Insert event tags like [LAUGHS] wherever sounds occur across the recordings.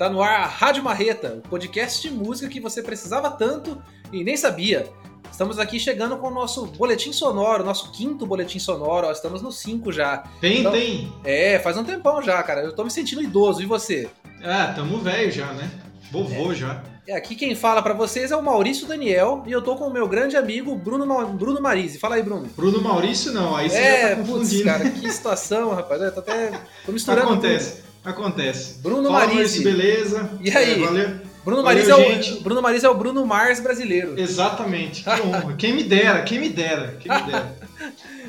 Tá no ar a Rádio Marreta, o podcast de música que você precisava tanto e nem sabia. Estamos aqui chegando com o nosso boletim sonoro, nosso quinto boletim sonoro, ó, estamos no 5 já. Tem, Então- tem. É, faz um tempão já, cara. Eu tô me sentindo idoso, e você? Ah, tamo velho já, né? Vovô já. É, aqui quem fala pra vocês é o Maurício Daniel e eu tô com o meu grande amigo Bruno, Ma- Bruno Marise. Fala aí, Bruno. Bruno Maurício não, aí você é, já tá putz, confundindo. cara, que situação, rapaz. Eu tô até. Tô misturando. acontece, acontece. Bruno Fala, Marise. Beleza? E aí? É, valeu. Bruno Valeu, Marise, é o. Bruno Marise é o Bruno Mars brasileiro. Exatamente, que [LAUGHS] honra. Quem me dera, quem me dera, quem me dera. [LAUGHS]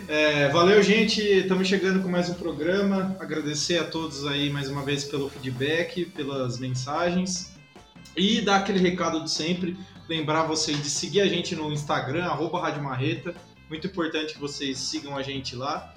É, valeu, gente. Estamos chegando com mais um programa. Agradecer a todos aí mais uma vez pelo feedback, pelas mensagens. E dar aquele recado de sempre. Lembrar vocês de seguir a gente no Instagram, arroba Rádio Marreta. Muito importante que vocês sigam a gente lá.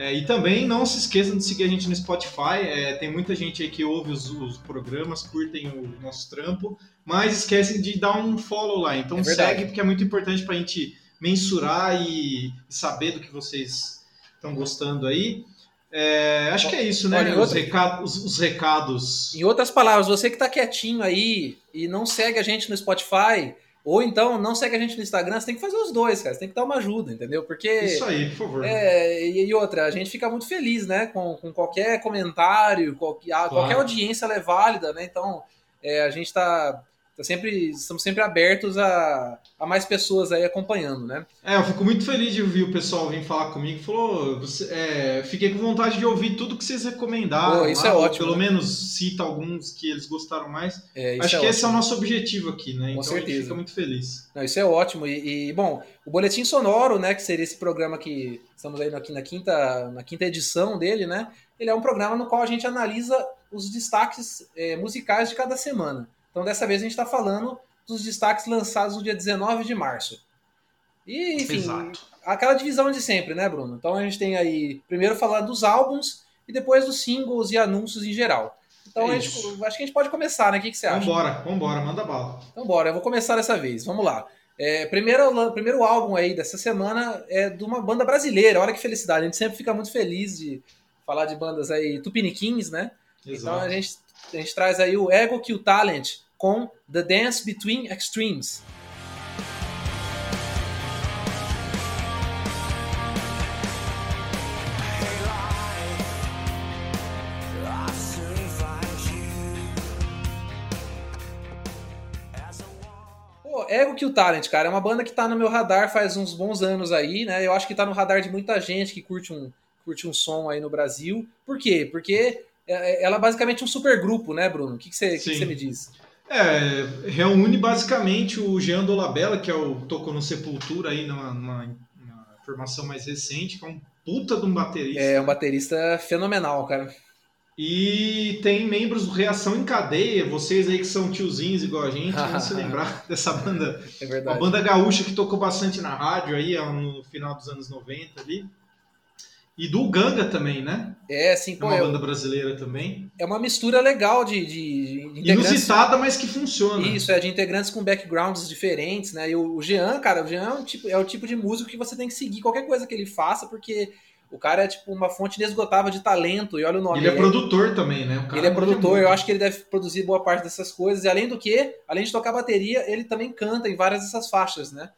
É, e também não se esqueçam de seguir a gente no Spotify. É, tem muita gente aí que ouve os, os programas, curtem o nosso trampo, mas esquecem de dar um follow lá. Então É segue, porque é muito importante para a gente mensurar e, saber do que vocês estão gostando aí. É, acho que é isso, né? Olha, Os, outra- recados, os, os recados. Em outras palavras, você que tá quietinho aí e não segue a gente no Spotify, ou então não segue a gente no Instagram, você tem que fazer os dois, cara. Você tem que dar uma ajuda, entendeu? Porque. Isso aí, por favor. É, e, e outra, a gente fica muito feliz, né? Com, com qualquer comentário, qualquer, a- qualquer audiência ela é válida, né? Então, é, a gente tá, tá sempre. Estamos sempre abertos a, a mais pessoas aí acompanhando, né? É, eu fico muito feliz de ouvir o pessoal vir falar comigo. Falou, é, fiquei com vontade de ouvir tudo que vocês recomendaram. Pô, isso lá, é ótimo, Pelo né? menos cita alguns que eles gostaram mais. É, Acho é que esse é o ótimo. nosso objetivo aqui, né? Com então a gente certeza. fica muito feliz. Não, isso é ótimo. E, e, bom, o Boletim Sonoro, né, que seria esse programa que estamos aí aqui na quinta, na quinta edição dele, né? Ele é um programa no qual a gente analisa os destaques eh, musicais de cada semana. Então, dessa vez, a gente está falando dos destaques lançados no dia 19 de março. E, enfim, Exato. aquela divisão de sempre, né, Bruno? Então, a gente tem aí, primeiro falando dos álbuns e depois dos singles e anúncios em geral. Então, É gente- acho que a gente pode começar, né? O que, que você acha? Vambora, vambora, manda bala. Então bora, eu vou começar dessa vez. Vamos lá. É, primeiro, primeiro álbum aí dessa semana é de uma banda brasileira. Olha que felicidade. A gente sempre fica muito feliz de falar de bandas aí tupiniquins, né? Então Exato. a gente, a gente traz aí o Ego Kill Talent com The Dance Between Extremes. Ego Kill Talent, cara, é uma banda que tá no meu radar faz uns bons anos aí, né? Eu acho que tá no radar de muita gente que curte um, curte um som aí no Brasil. Por quê? Porque ela é basicamente um super grupo, né, Bruno? O que que você que que você me diz? É, reúne basicamente o Jean Dolabella, que é o tocou no Sepultura aí numa, numa- numa formação mais recente, que é um puta de um baterista. É um baterista fenomenal, cara. E tem membros do Reação em Cadeia, vocês aí que são tiozinhos igual a gente, vão se [LAUGHS] lembrar dessa banda. É Uma verdade. banda gaúcha que tocou bastante na rádio aí no final dos anos 90 ali. E do Ganga também, né? É, assim, É pô, uma é, banda brasileira também. é uma mistura legal de, de, de integrantes. Inusitada, mas que funciona. Isso, é de integrantes com backgrounds diferentes, né? E o, o Jean, cara, o Jean é, um tipo, é o tipo de músico que você tem que seguir qualquer coisa que ele faça, porque o cara é tipo uma fonte inesgotável de talento, e olha o nome. Ele é produtor também, né? Ele é manja produtor, muito. eu acho que ele deve produzir boa parte dessas coisas. E além do que, além de tocar bateria, ele também canta em várias dessas faixas, né?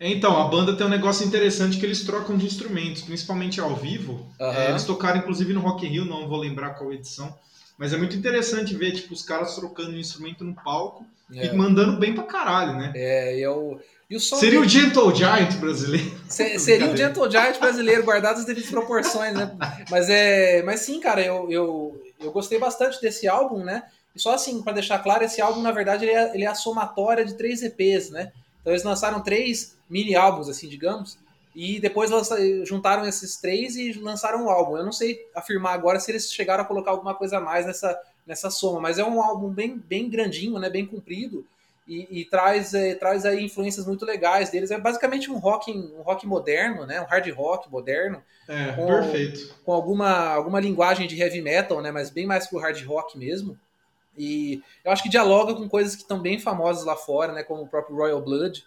Então, a banda tem um negócio interessante que eles trocam de instrumentos, principalmente ao vivo. Aham. É, eles tocaram inclusive no Rock in Rio, não vou lembrar qual edição. Mas é muito interessante ver tipo, os caras trocando um instrumento no palco É, e mandando bem pra caralho, né? é, e, é o, e o som Seria o dele- Gentle Giant brasileiro. Se- seria o. Gentle Giant brasileiro, [LAUGHS] guardado as devidas proporções, né? Mas, é, mas sim, cara, eu, eu, eu gostei bastante desse álbum, né? E só assim, pra deixar claro, esse álbum, na verdade, ele é, ele é a somatória de três EPs, né? Então eles lançaram três mini álbuns, assim, digamos, e depois lança- juntaram esses três e lançaram um álbum. Eu não sei afirmar agora se eles chegaram a colocar alguma coisa a mais nessa, nessa soma, mas é um álbum bem, bem grandinho, né? Bem comprido. E, e traz, é, traz aí influências muito legais deles. É basicamente um rock, um rock moderno, né? Um hard rock moderno, É, Com- perfeito. com alguma, alguma linguagem de heavy metal, né? Mas bem mais pro hard rock mesmo. E eu acho que dialoga com coisas que estão bem famosas lá fora, né? Como o próprio Royal Blood.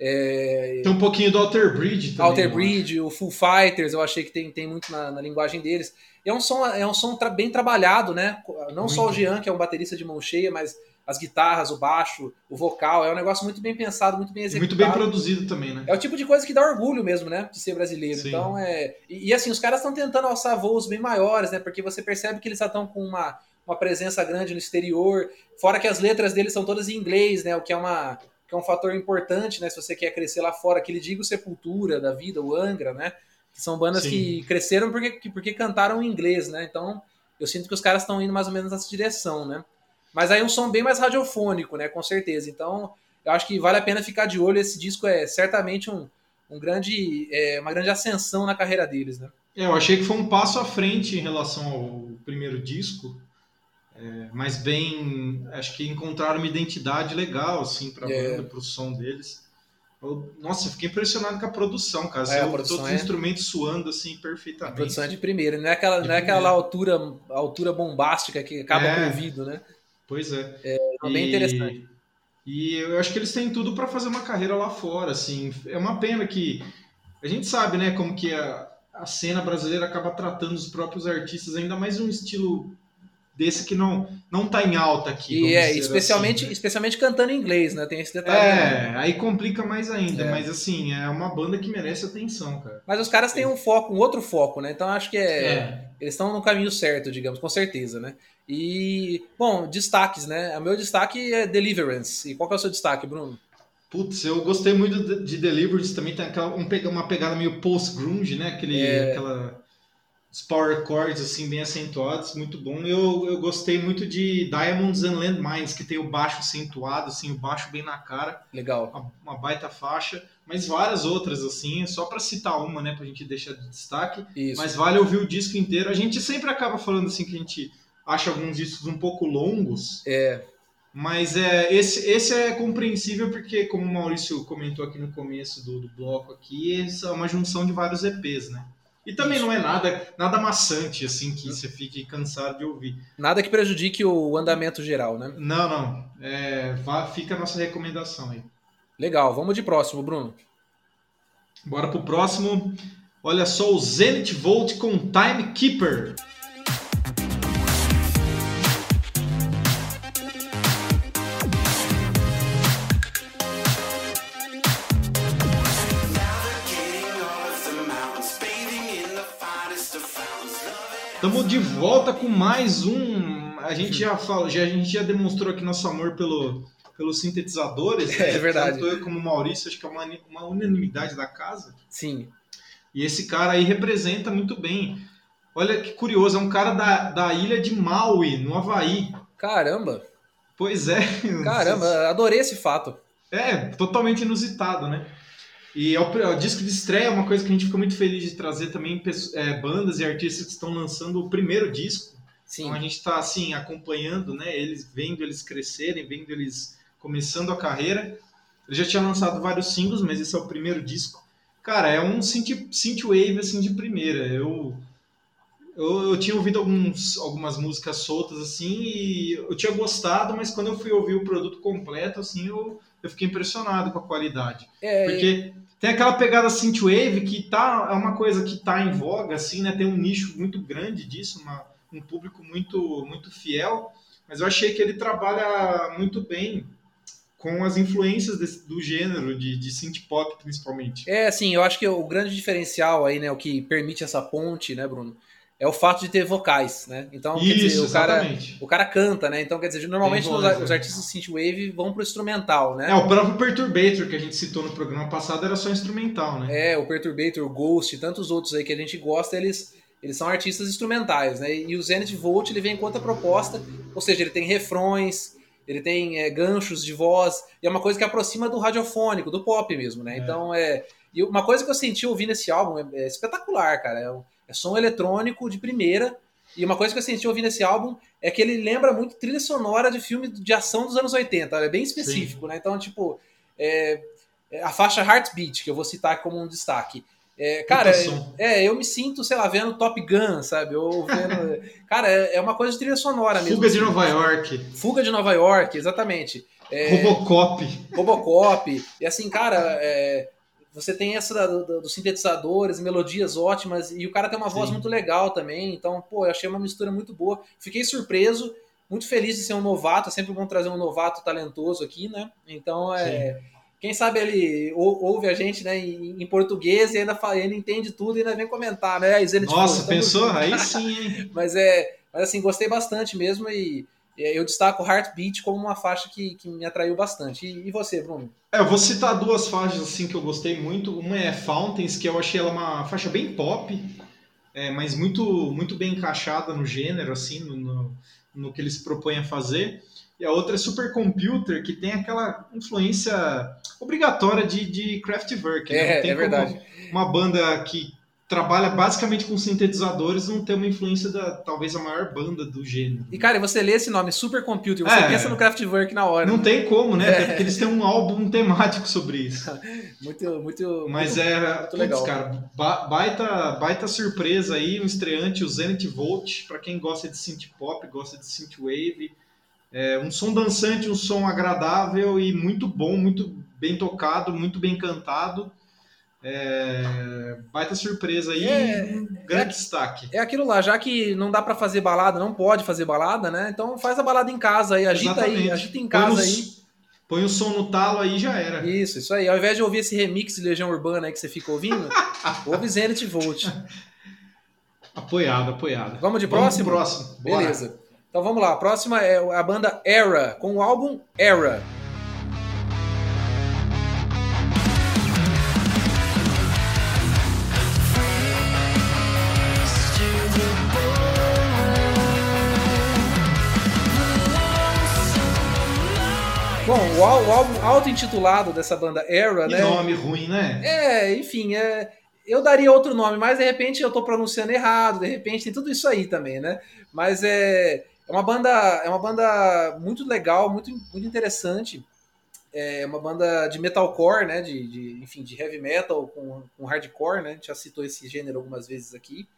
É... Tem um pouquinho do Alter Bridge também. Alter Bridge, o Full Fighters, eu achei que tem, tem muito na, na linguagem deles. E é um som, é um som tra bem trabalhado, né? Não muito. só o Jean, que é um baterista de mão cheia, mas as guitarras, o baixo, o vocal. É um negócio muito bem pensado, muito bem executado. E muito bem produzido também, né? É o tipo de coisa que dá orgulho mesmo, né? De ser brasileiro. Sim. Então, é. E, e, assim, os caras estão tentando alçar voos bem maiores, né? Porque você percebe que eles já estão com uma, uma presença grande no exterior. Fora que as letras deles são todas em inglês, né? O que é uma. Que é um fator importante, né? Se você quer crescer lá fora, que ele diga o Sepultura da vida, o Angra, né? Que são bandas Sim. que cresceram porque, porque cantaram em inglês, né? Então, eu sinto que os caras estão indo mais ou menos nessa direção, né? Mas aí um som bem mais radiofônico, né? Com certeza. Então, eu acho que vale a pena ficar de olho. Esse disco é certamente um, um grande, é, uma grande ascensão na carreira deles, né? É, eu achei que foi um passo à frente em relação ao primeiro disco. É, mas bem, acho que encontraram uma identidade legal, assim, para a é. banda, para o som deles. Eu, nossa, eu fiquei impressionado com a produção, cara. É, ouve todos os é... instrumentos suando assim perfeitamente. A produção é de primeira, não é aquela, não é aquela altura, altura bombástica que acaba é. com o ouvido, né? Pois é. É, é bem interessante. E eu acho que eles têm tudo para fazer uma carreira lá fora, assim. É uma pena que a gente sabe, né, como que a, a cena brasileira acaba tratando os próprios artistas, ainda mais um estilo desse que não não tá em alta aqui. E é, especialmente, assim, né? especialmente cantando em inglês, né? Tem esse detalhe. É, né? aí complica mais ainda, é. mas assim, é uma banda que merece atenção, cara. Mas os caras têm um foco, um outro foco, né? Então acho que é, é. eles estão no caminho certo, digamos, com certeza, né? E, bom, destaques, né? O meu destaque é Deliverance. E qual que é o seu destaque, Bruno? Putz, eu gostei muito de Deliverance, também tem aquela, uma pegada meio post-grunge, né? Aquele, é... Aquela os power chords assim bem acentuados, muito bom. Eu, eu gostei muito de Diamonds and Landmines, que tem o baixo acentuado, assim, o baixo bem na cara. Legal. Uma, uma baita faixa, mas várias outras assim, só para citar uma, né, pra gente deixar de destaque. Isso. Mas vale ouvir o disco inteiro. A gente sempre acaba falando assim que a gente acha alguns discos um pouco longos. É. Mas é, esse, esse é compreensível porque, como o Maurício comentou aqui no começo do, do bloco aqui, essa é uma junção de vários EPs, né? E também Isso. não é nada, nada maçante, assim, que você fique cansado de ouvir. Nada que prejudique o andamento geral, né? Não, não. É, fica a nossa recomendação aí. Legal, vamos de próximo, Bruno. Bora pro próximo. Olha só o Zenith Volt com Timekeeper. Estamos de volta com mais um. A gente já falou, já, a gente já demonstrou aqui nosso amor pelo, pelos sintetizadores. É, né? verdade. Tanto eu como o Maurício, acho que é uma, uma unanimidade da casa. Sim. E esse cara aí representa muito bem. Olha que curioso, é um cara da, da ilha de Maui, no Havaí. Caramba! Pois é. Caramba, adorei esse fato. É, totalmente inusitado, né? E é o, é o, disco de estreia é uma coisa que a gente fica muito feliz de trazer também é, bandas e artistas que estão lançando o primeiro disco. Sim. Então a gente está assim acompanhando, né? Eles vendo eles crescerem, vendo eles começando a carreira. Ele já tinha lançado vários singles, mas esse é o primeiro disco. Cara, é um synth, synthwave assim de primeira. Eu, eu, eu tinha ouvido alguns, algumas músicas soltas assim e eu tinha gostado, mas quando eu fui ouvir o produto completo assim, eu, eu fiquei impressionado com a qualidade. É, porque tem aquela pegada synthwave que tá, é uma coisa que tá em voga, assim, né? Tem um nicho muito grande disso, uma, um público muito, muito fiel. Mas eu achei que ele trabalha muito bem com as influências desse, do gênero, de, de synth pop principalmente. É, assim, eu acho que o grande diferencial aí, né, o que permite essa ponte, né, Bruno, é o fato de ter vocais, né? Então, Isso, quer dizer, o cara, o cara canta, né? Então, quer dizer, normalmente voz, os, é. artistas synthwave vão pro instrumental, né? É, o próprio Perturbator que a gente citou no programa passado era só instrumental, né? É, o Perturbator, o Ghost, tantos outros aí que a gente gosta, eles eles são artistas instrumentais, né? E o Zenith Volt ele vem com outra proposta, ou seja, ele tem refrões, ele tem é, ganchos de voz, e é uma coisa que aproxima do radiofônico, do pop mesmo, né? É. Então é. E uma coisa que eu senti ouvindo esse álbum é, é espetacular, cara. É um, é som eletrônico de primeira. E uma coisa que eu senti ouvindo esse álbum é que ele lembra muito trilha sonora de filme de ação dos anos 80. É bem específico, Sim. né? Então, tipo, é, é, a faixa Heartbeat, que eu vou citar como um destaque. É, cara, é, eu me sinto, sei lá, vendo Top Gun, sabe? Ou vendo. [LAUGHS] cara, é, é, uma coisa de trilha sonora mesmo. Fuga de. Nova York. Fuga de Nova York, exatamente. É, Robocop. Robocop. E assim, cara, é, você tem essa do, do, dos sintetizadores, melodias ótimas, e o cara tem uma voz Sim. muito legal também. Então, pô, eu achei uma mistura muito boa. Fiquei surpreso, muito feliz de ser um novato. É sempre bom trazer um novato talentoso aqui, né? Então, é. Sim. Quem sabe ele ouve a gente né, em, português e ainda, fala, ainda entende tudo e ainda vem comentar, né? Nossa, tipo, pensou? Aí sim, hein? [LAUGHS] mas é. Mas assim, gostei bastante mesmo e eu destaco Heartbeat como uma faixa que, que me atraiu bastante. E, e, você, Bruno? É, eu vou citar duas faixas assim que eu gostei muito. Uma é Fountains, que eu achei ela uma faixa bem pop, é, mas muito, muito bem encaixada no gênero, assim, no, no, no, que eles propõem a fazer. E a outra é Supercomputer, que tem aquela influência obrigatória de, de Kraftwerk. Né? É, é verdade. Uma banda que trabalha basicamente com sintetizadores, não tem uma influência da talvez a maior banda do gênero. E cara, você lê esse nome, Supercomputer, você é, pensa no Kraftwerk na hora. Não né? tem como, né? É. Até porque eles têm um álbum temático sobre isso. [LAUGHS] muito, muito. Mas muito, é, muito putz, legal. cara, baita, baita surpresa aí, um estreante, o Zenith Volt, para quem gosta de synth pop, gosta de synth wave. É um som dançante, um som agradável e muito bom, muito bem tocado, muito bem cantado. É, baita surpresa aí, é, um grande é, destaque. É aquilo lá, já que não dá para fazer balada, não pode fazer balada, né? Então faz a balada em casa aí, agita Exatamente. aí, agita em casa põe aí. Põe o som no talo aí já era. Isso, isso aí. Ao invés de ouvir esse remix de Legião Urbana aí que você fica ouvindo, [LAUGHS] ouve Zenith Volt. Apoiado, apoiado. Vamos de próximo? Vamos próximo. Bora. Beleza. Então vamos lá. A próxima é a banda Era, com o álbum Era. Bom, o, álbum auto-intitulado dessa banda Era, que né? nome ruim, né? É, enfim, é, eu daria outro nome, mas de repente eu tô pronunciando errado, de repente tem tudo isso aí também, né? Mas é, é uma banda, é uma banda muito legal, muito, muito interessante. É uma banda de metalcore, né? De, de, enfim, de heavy metal com, com hardcore, né? A gente já citou esse gênero algumas vezes aqui.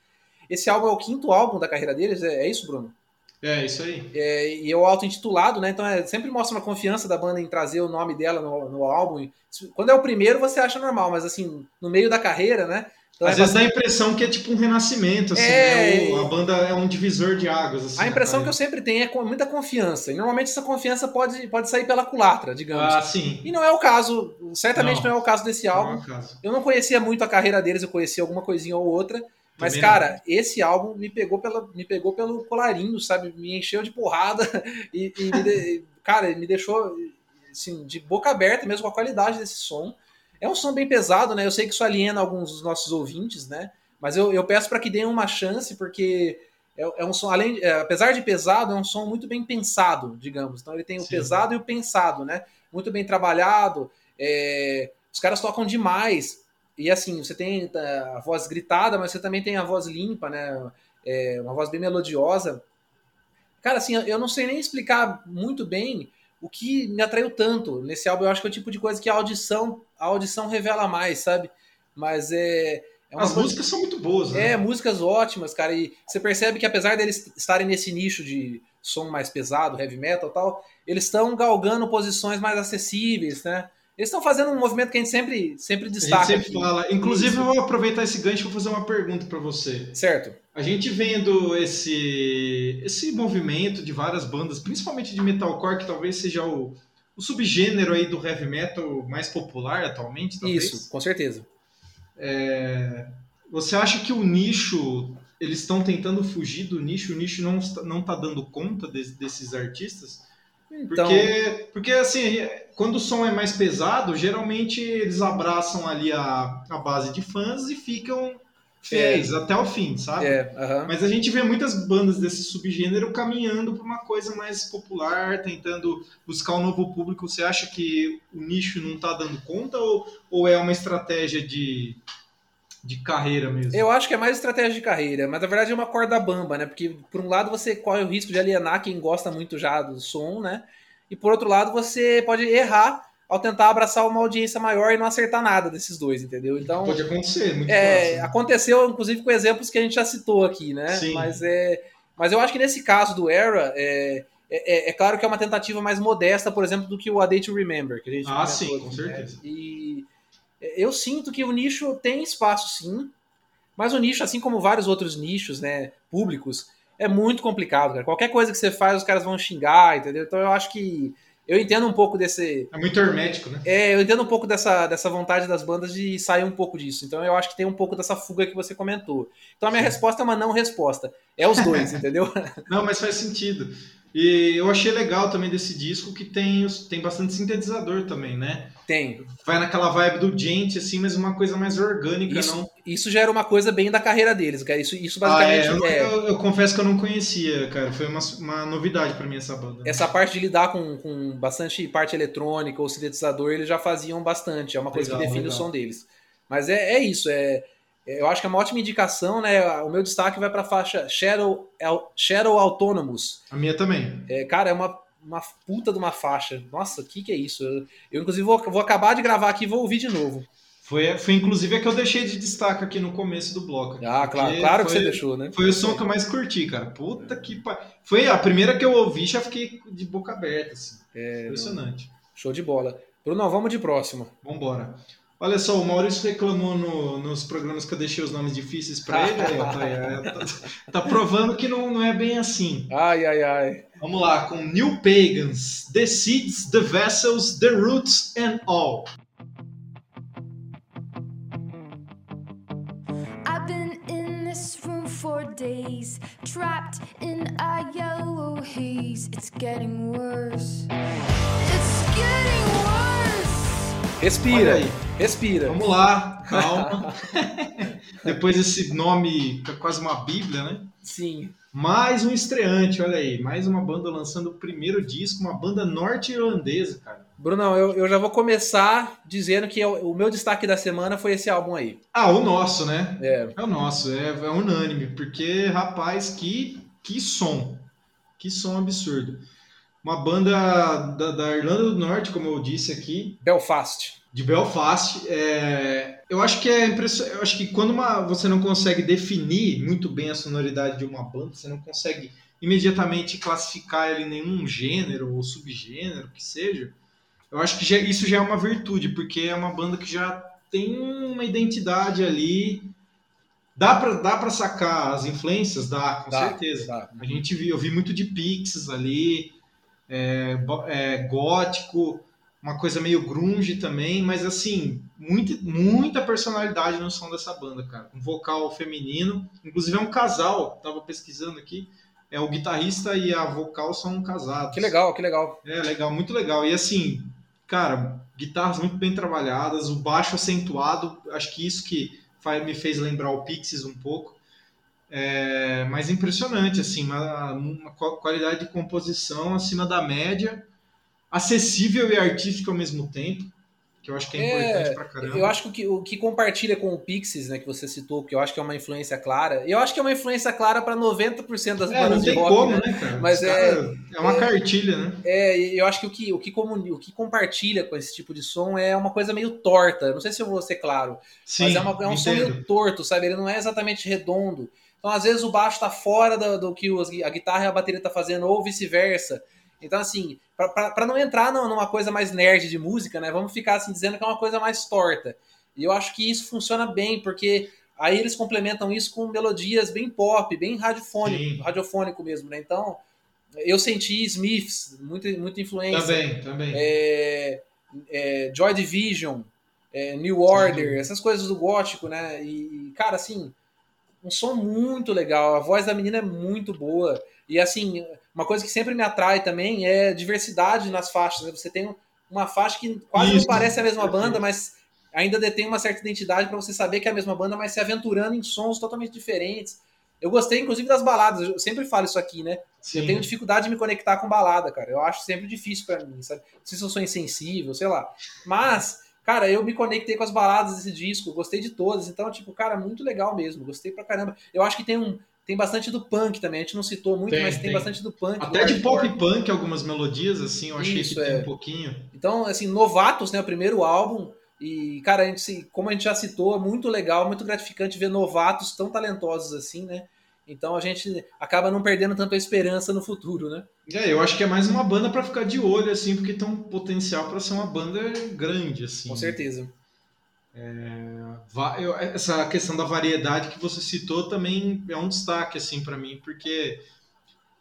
Esse álbum é o quinto álbum da carreira deles, é, é isso, Bruno? É, isso aí. É, e é o auto-intitulado, né? Então é, sempre mostra uma confiança da banda em trazer o nome dela no, no álbum. Quando é o primeiro, você acha normal, mas assim, no meio da carreira, né? Então Às é vezes bastante... dá a impressão que é tipo um renascimento, assim, é... né? a banda é um divisor de águas. Assim, a impressão que eu sempre tenho é com muita confiança. E normalmente essa confiança pode, pode sair pela culatra, digamos. Ah, sim. E não é o caso, certamente não, não é o caso desse álbum. Não é o caso. Eu não conhecia muito a carreira deles, eu conhecia alguma coisinha ou outra. Mas, Também cara, não. esse álbum me pegou, pela, me pegou pelo colarinho, sabe? Me encheu de porrada [LAUGHS] e, e me de, cara, me deixou assim, de boca aberta mesmo com a qualidade desse som. É um som bem pesado, né? Eu sei que isso aliena alguns dos nossos ouvintes, né? Mas eu, eu peço para que deem uma chance, porque é, é um som, além, é, apesar de pesado, é um som muito bem pensado, digamos. Então ele tem o Sim. pesado e o pensado, né? Muito bem trabalhado. É, os caras tocam demais. E assim, você tem é, a voz gritada, mas você também tem a voz limpa, né? É, uma voz bem melodiosa. Cara, assim, eu não sei nem explicar muito bem o que me atraiu tanto nesse álbum. Eu acho que é o tipo de coisa que a audição, a audição revela mais, sabe? Mas é. é As coisa... músicas são muito boas, né? É, músicas ótimas, cara. E você percebe que apesar deles estarem nesse nicho de som mais pesado, heavy metal e tal, eles estão galgando posições mais acessíveis, né? Eles estão fazendo um movimento que a gente sempre, sempre destaca. A gente sempre aqui. fala. Inclusive, eu vou aproveitar esse gancho e vou fazer uma pergunta para você. Certo. A gente vendo esse, esse movimento de várias bandas, principalmente de metalcore, que talvez seja o, o subgênero aí do heavy metal mais popular atualmente, talvez. Isso, com certeza. É, você acha que o nicho, eles estão tentando fugir do nicho, o nicho não está, não está dando conta de, desses artistas? Então... Porque, porque, assim, quando o som é mais pesado, geralmente eles abraçam ali a, a base de fãs e ficam fiéis é. até o fim, sabe? É, uh -huh. Mas a gente vê muitas bandas desse subgênero caminhando para uma coisa mais popular, tentando buscar um novo público. Você acha que o nicho não está dando conta ou, ou é uma estratégia de, de carreira mesmo. Eu acho que é mais estratégia de carreira, mas na verdade é uma corda bamba, né? Porque por um lado você corre o risco de alienar quem gosta muito já do som, né? E por outro lado você pode errar ao tentar abraçar uma audiência maior e não acertar nada desses dois, entendeu? Então. Pode acontecer, muito é, fácil. Aconteceu, inclusive, com exemplos que a gente já citou aqui, né? Sim. Mas, é, mas eu acho que nesse caso do Era, é, é, é, claro que é uma tentativa mais modesta, por exemplo, do que o A Day to Remember, que a gente Ah, sim, aqui, com né? certeza. E eu sinto que o nicho tem espaço, sim, mas o nicho, assim como vários outros nichos, né, públicos, é muito complicado, cara. Qualquer coisa que você faz, os caras vão xingar, entendeu? Então eu acho que eu entendo um pouco desse. É muito hermético, né? É, eu entendo um pouco dessa, dessa vontade das bandas de sair um pouco disso. Então eu acho que tem um pouco dessa fuga que você comentou. Então a minha Sim. resposta é uma não resposta. É os dois, [LAUGHS] entendeu? Não, mas faz sentido. E eu achei legal também desse disco que tem, tem bastante sintetizador também, né? Tem. Vai naquela vibe do gente, assim, mas uma coisa mais orgânica, Isso, não. isso já era uma coisa bem da carreira deles, cara. Isso, isso Ah, é, basicamente eu, é. eu- eu confesso que eu não conhecia, cara. Foi uma, uma novidade pra mim essa banda. essa parte de lidar com, com bastante parte eletrônica ou sintetizador, eles já faziam bastante. É uma coisa Legal, que define legal. o som deles. Mas é, é isso. É, é- eu acho que é uma ótima indicação, né? O meu destaque vai para a faixa Shadow, Shadow Autonomous. A minha também. É, cara, é uma, uma puta de uma faixa. Nossa, o que, que é isso? Eu, eu, inclusive, vou, vou acabar de gravar aqui e vou ouvir de novo. Foi, foi inclusive a que eu deixei de destaque aqui no começo do bloco. Ah, claro, claro que foi- você deixou, né? Foi o som que eu mais curti, cara. Puta que pariu. Foi a primeira que eu ouvi, já fiquei de boca aberta, assim. É, Impressionante. Show de bola. Bruno, vamos de próximo. Vambora. Olha só, o Maurício reclamou no- nos programas que eu deixei os nomes difíceis pra ele. Aí, tá, aí, tá- tá provando que não, não é bem assim. Ai, ai, ai. Vamos lá, com New Pagans, The Seeds, The Vessels, The Roots and All. I've been in this room for days, trapped in a yellow haze. It's getting worse. It's getting worse. Respira, aí. respira. Vamos lá, calma. [LAUGHS] Depois desse nome, que é quase uma bíblia, né? Sim. Mais um estreante, olha aí. Mais uma banda lançando o primeiro disco, uma banda norte-irlandesa, cara. Brunão, eu, eu já vou começar dizendo que eu- o meu destaque da semana foi esse álbum aí. Ah, o nosso, né? É, É o nosso, é, é unânime, porque, rapaz, que, que som. Que som absurdo. Uma banda da, da Irlanda do Norte, como eu disse aqui, Belfast. de Belfast. é, eu acho que é impressionante. Eu acho que quando uma- você não consegue definir muito bem a sonoridade de uma banda, você não consegue imediatamente classificar ele em nenhum gênero ou subgênero que seja. Eu acho que já- isso já é uma virtude, porque é uma banda que já tem uma identidade ali. Dá pra, dá pra sacar as influências? Dá, com Dá, certeza. dá. A gente viu, eu vi muito de Pixies ali, é, é, gótico, uma coisa meio grunge também, mas assim, muita personalidade no som dessa banda, cara. Um vocal feminino, inclusive é um casal, tava pesquisando aqui, é o guitarrista e a vocal são casados. Que legal, que legal. É, legal, muito legal. E assim, cara, guitarras muito bem trabalhadas, o baixo acentuado, acho que isso que me fez lembrar o Pixies um pouco. É, mas impressionante, assim, uma, uma qua- qualidade de composição acima da média, acessível e artística ao mesmo tempo, que eu acho que é, É, importante pra caramba. Eu acho que o, que o que compartilha com o Pixies, né, que você citou, que eu acho que é uma influência clara, eu acho que é uma influência clara para 90% das É, bandas de rock, como, né? né, cara? Mas é- cara- é uma cartilha, né? É, eu acho que o que, o, que comuni- o que compartilha com esse tipo de som é uma coisa meio torta. Não sei se eu vou ser claro, Sim, mas é, uma- é um som entendo. meio torto, sabe? Ele não é exatamente redondo. Então, às vezes, o baixo tá fora do, do que a guitarra e a bateria tá fazendo, ou vice-versa. Então, assim, pra não entrar num- numa coisa mais nerd de música, né? Vamos ficar assim dizendo que é uma coisa mais torta. E eu acho que isso funciona bem, porque aí eles complementam isso com melodias bem pop, bem Sim. radiofônico, radiofônico mesmo, né? Então, eu senti Smiths, muito, muita influência. Também, também. É, é, Joy Division, é, New Order, essas coisas do gótico, né? E, cara, assim, um som muito legal. A voz da menina é muito boa. E, assim, uma coisa que sempre me atrai também é diversidade nas faixas. Você tem uma faixa que quase Isso. não parece a mesma banda, mas ainda detém uma certa identidade para você saber que é a mesma banda, mas se aventurando em sons totalmente diferentes. Eu gostei, inclusive, das baladas. Eu sempre falo isso aqui, né? Sim. Eu tenho dificuldade de me conectar com balada, cara. Eu acho sempre difícil pra mim, sabe? Não sei se eu sou insensível, sei lá. Mas, cara, eu me conectei com as baladas desse disco, gostei de todas. Então, tipo, cara, muito legal mesmo. Gostei pra caramba. Eu acho que tem um, tem bastante do punk também. A gente não citou muito, Tem, mas tem, tem. bastante do punk. do Até de pop punk, algumas melodias, assim, eu achei Isso, que tem é. um pouquinho. Então, assim, Novatos, né? O primeiro álbum. E, cara, a gente, como a gente já citou, é muito legal, muito gratificante ver novatos tão talentosos assim, né? Então a gente acaba não perdendo tanta esperança no futuro, né? É, eu acho que é mais uma banda pra ficar de olho, assim, porque tem um potencial pra ser uma banda grande, assim. Com certeza. Eu- essa questão da variedade que você citou também é um destaque assim para mim, porque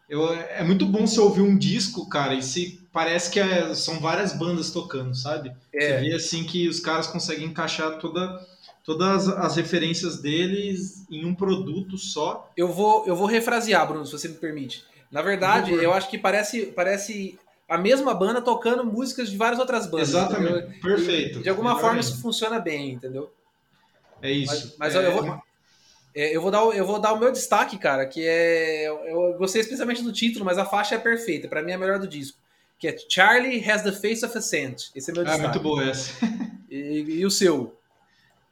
eu, é muito bom você ouvir um disco, cara, e se parece que é- são várias bandas tocando, sabe? Você É, vê assim que os caras conseguem encaixar toda, todas as referências deles em um produto só. eu vou, eu vou refrasear, Bruno, se você me permite. Na verdade, eu acho que parece, parece a mesma banda tocando músicas de várias outras bandas. Exatamente, entendeu? perfeito. E, de alguma forma isso funciona bem, entendeu? é isso. Mas- mas É eu vou- É, eu, vou dar, o- eu vou dar o meu destaque, cara, que é. Eu gostei especialmente do título, mas a faixa é perfeita. Pra mim é a melhor do disco. Que é Charlie Has the Face of a Saint. Esse é meu é destaque. muito boa essa. E, e o seu?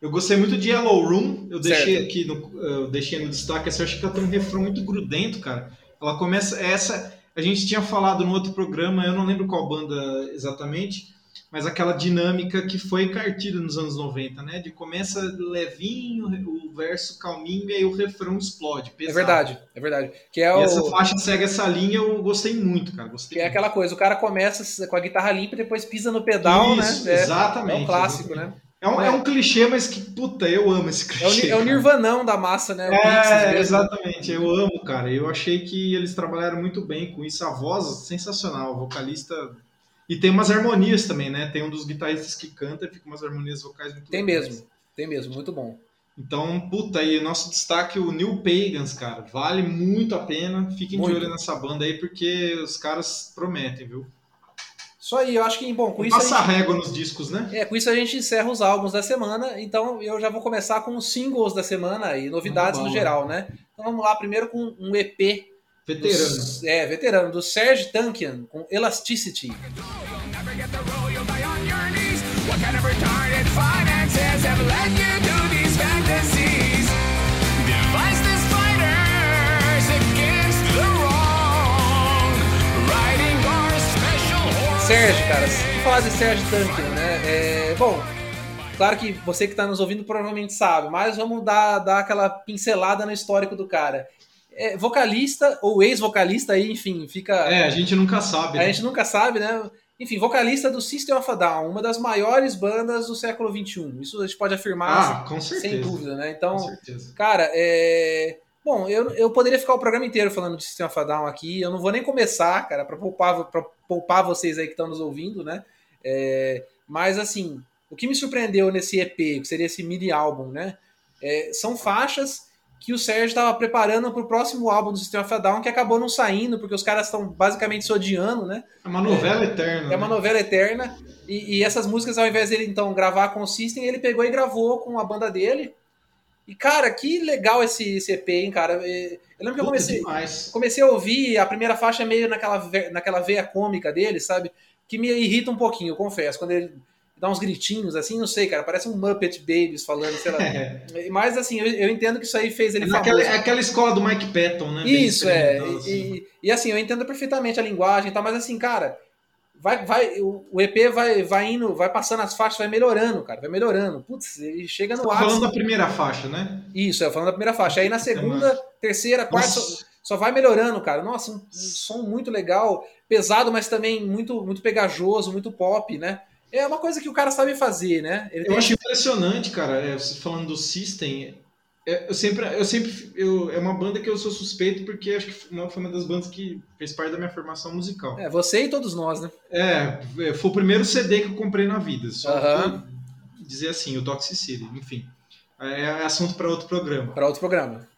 Eu gostei muito de Yellow Room. Eu deixei Certo. aqui no, eu deixei no destaque. Essa eu achei que ela tem um refrão muito grudento, cara. Ela começa. Essa a gente tinha falado no outro programa, eu não lembro qual banda exatamente, mas aquela dinâmica que foi cartida nos anos 90, né? De começa levinho, o verso calminho e aí o refrão explode. É pesado. verdade, é verdade. Que é, E o, essa faixa segue essa linha, eu gostei muito, cara. Gostei que é muito. aquela coisa, o cara começa com a guitarra limpa e depois pisa no pedal, Isso, né? É, exatamente. é um clássico, exatamente. né? É um, é um clichê, mas que, puta, eu amo esse [LAUGHS] É o, clichê. é o cara. Nirvanão da massa, né? O É, exatamente. Eu amo, cara. Eu achei que eles trabalharam muito bem com isso. A voz, sensacional. O vocalista. E tem umas harmonias também, né? Tem um dos guitarristas que canta e fica umas harmonias vocais muito Tem legais. mesmo, tem mesmo, muito bom. Então, puta, aí nosso destaque, o Neil Pagans, cara. Vale muito a pena. Fiquem Muito. de olho nessa banda aí, porque os caras prometem, viu? Isso aí, eu acho que, bom, com isso a Passa gente... régua nos discos, né? É, com isso a gente encerra os álbuns da semana, então eu já vou começar com os singles da semana e novidades bom, no geral, né? Então vamos lá, primeiro com um EP. Veterano. Do, é, veterano, do Serge Tankian, com Elasticity. never get the role, you'll die on your knees. What kind of retarded finances have led you Serge, cara, falar de Serge Tankian, né? É, bom, claro que você que está nos ouvindo provavelmente sabe, mas vamos dar, dar aquela pincelada no histórico do cara. É, vocalista, ou ex-vocalista aí, enfim, fica... É, a gente nunca sabe. A né? gente nunca sabe, né? Enfim, vocalista do System of a Down, uma das maiores bandas do século XXI. Isso a gente pode afirmar Ah, com certeza. sem dúvida, né? Então, certeza. cara, é... Bom, eu, eu poderia ficar o programa inteiro falando de System of a Down aqui. Eu não vou nem começar, cara, para poupar, pra poupar vocês aí que estão nos ouvindo, né? É, Mas, assim, o que me surpreendeu nesse EP, que seria esse mini álbum, né? é, são faixas que o Sérgio estava preparando para o próximo álbum do System of a Down, que acabou não saindo, porque os caras estão basicamente se odiando, né? É uma novela eterna. É uma né? novela eterna. E, e essas músicas, ao invés dele então gravar com o System, ele pegou e gravou com a banda dele. E, cara, que legal esse, esse EP, hein, cara? É, Eu lembro que eu comecei, comecei a ouvir a primeira faixa meio naquela, naquela veia cômica dele, sabe? Que me irrita um pouquinho, eu confesso. Quando ele dá uns gritinhos assim, não sei, cara, parece um Muppet Babies falando, sei lá. [LAUGHS] Mas assim, eu, eu entendo que isso aí fez ele É naquela, famoso. é aquela escola do Mike Patton, né? Isso, é. experimental, assim. E, e- e, assim, eu entendo perfeitamente a linguagem e tal, mas assim, cara, vai, vai, o, EP vai, vai indo, vai passando as faixas, vai melhorando, cara, vai melhorando. Putz, ele chega no Tá ápice. falando da primeira faixa, né? Isso, é falando da primeira faixa. Aí na segunda, terceira, quarta, só, só vai melhorando, cara. Nossa, um, som muito legal, pesado, mas também muito, muito pegajoso, muito pop, né? É uma coisa que o cara sabe fazer, né? Ele Eu tem- acho impressionante, cara, é, falando do System. É, eu sempre, eu sempre, eu, é uma banda que eu sou suspeito porque acho que foi uma, foi uma das bandas que fez parte da minha formação musical. É, você e todos nós, né? É, é, foi o primeiro CD que eu comprei na vida. Só vou dizer assim, o Toxicity, enfim. É, é assunto para outro programa. Para outro programa.